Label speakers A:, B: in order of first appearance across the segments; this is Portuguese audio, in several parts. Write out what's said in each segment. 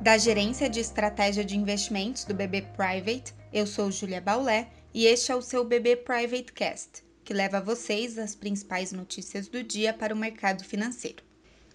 A: Da Gerência de Estratégia de Investimentos do BB Private, eu sou Julia Baulé e este é o seu BB Private Cast, que leva a vocês as principais notícias do dia para o mercado financeiro.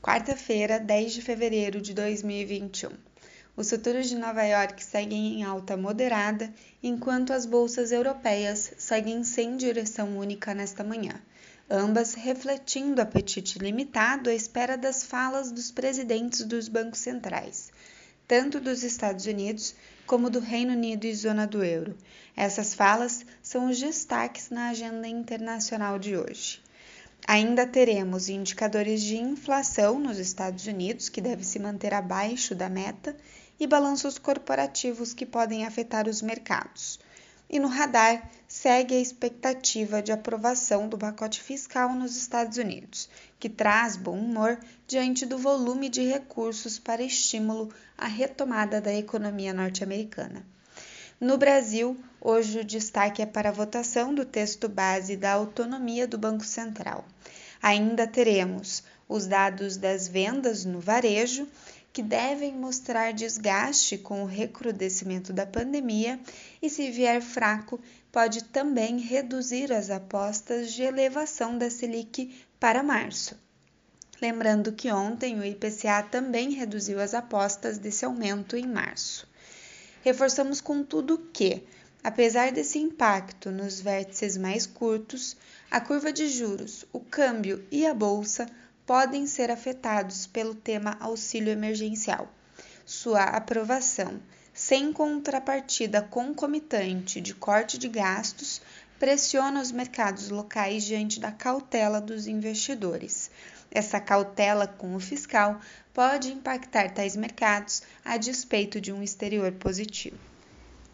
A: Quarta-feira, 10 de fevereiro de 2021. Os futuros de Nova York seguem em alta moderada, enquanto as bolsas europeias seguem sem direção única nesta manhã, ambas refletindo apetite limitado à espera das falas dos presidentes dos bancos centrais, tanto dos Estados Unidos como do Reino Unido e zona do euro. Essas falas são os destaques na agenda internacional de hoje. Ainda teremos indicadores de inflação nos Estados Unidos, que deve se manter abaixo da meta, e balanços corporativos que podem afetar os mercados. E no radar segue a expectativa de aprovação do pacote fiscal nos Estados Unidos, que traz bom humor diante do volume de recursos para estímulo à retomada da economia norte-americana. No Brasil, hoje o destaque é para a votação do texto base da autonomia do Banco Central. Ainda teremos os dados das vendas no varejo que devem mostrar desgaste com o recrudescimento da pandemia e, se vier fraco, pode também reduzir as apostas de elevação da Selic para março. Lembrando que ontem o IPCA também reduziu as apostas desse aumento em março. Reforçamos, contudo, que, apesar desse impacto nos vértices mais curtos, a curva de juros, o câmbio e a bolsa podem ser afetados pelo tema auxílio emergencial. Sua aprovação, sem contrapartida concomitante de corte de gastos, pressiona os mercados locais diante da cautela dos investidores. Essa cautela com o fiscal pode impactar tais mercados a despeito de um exterior positivo.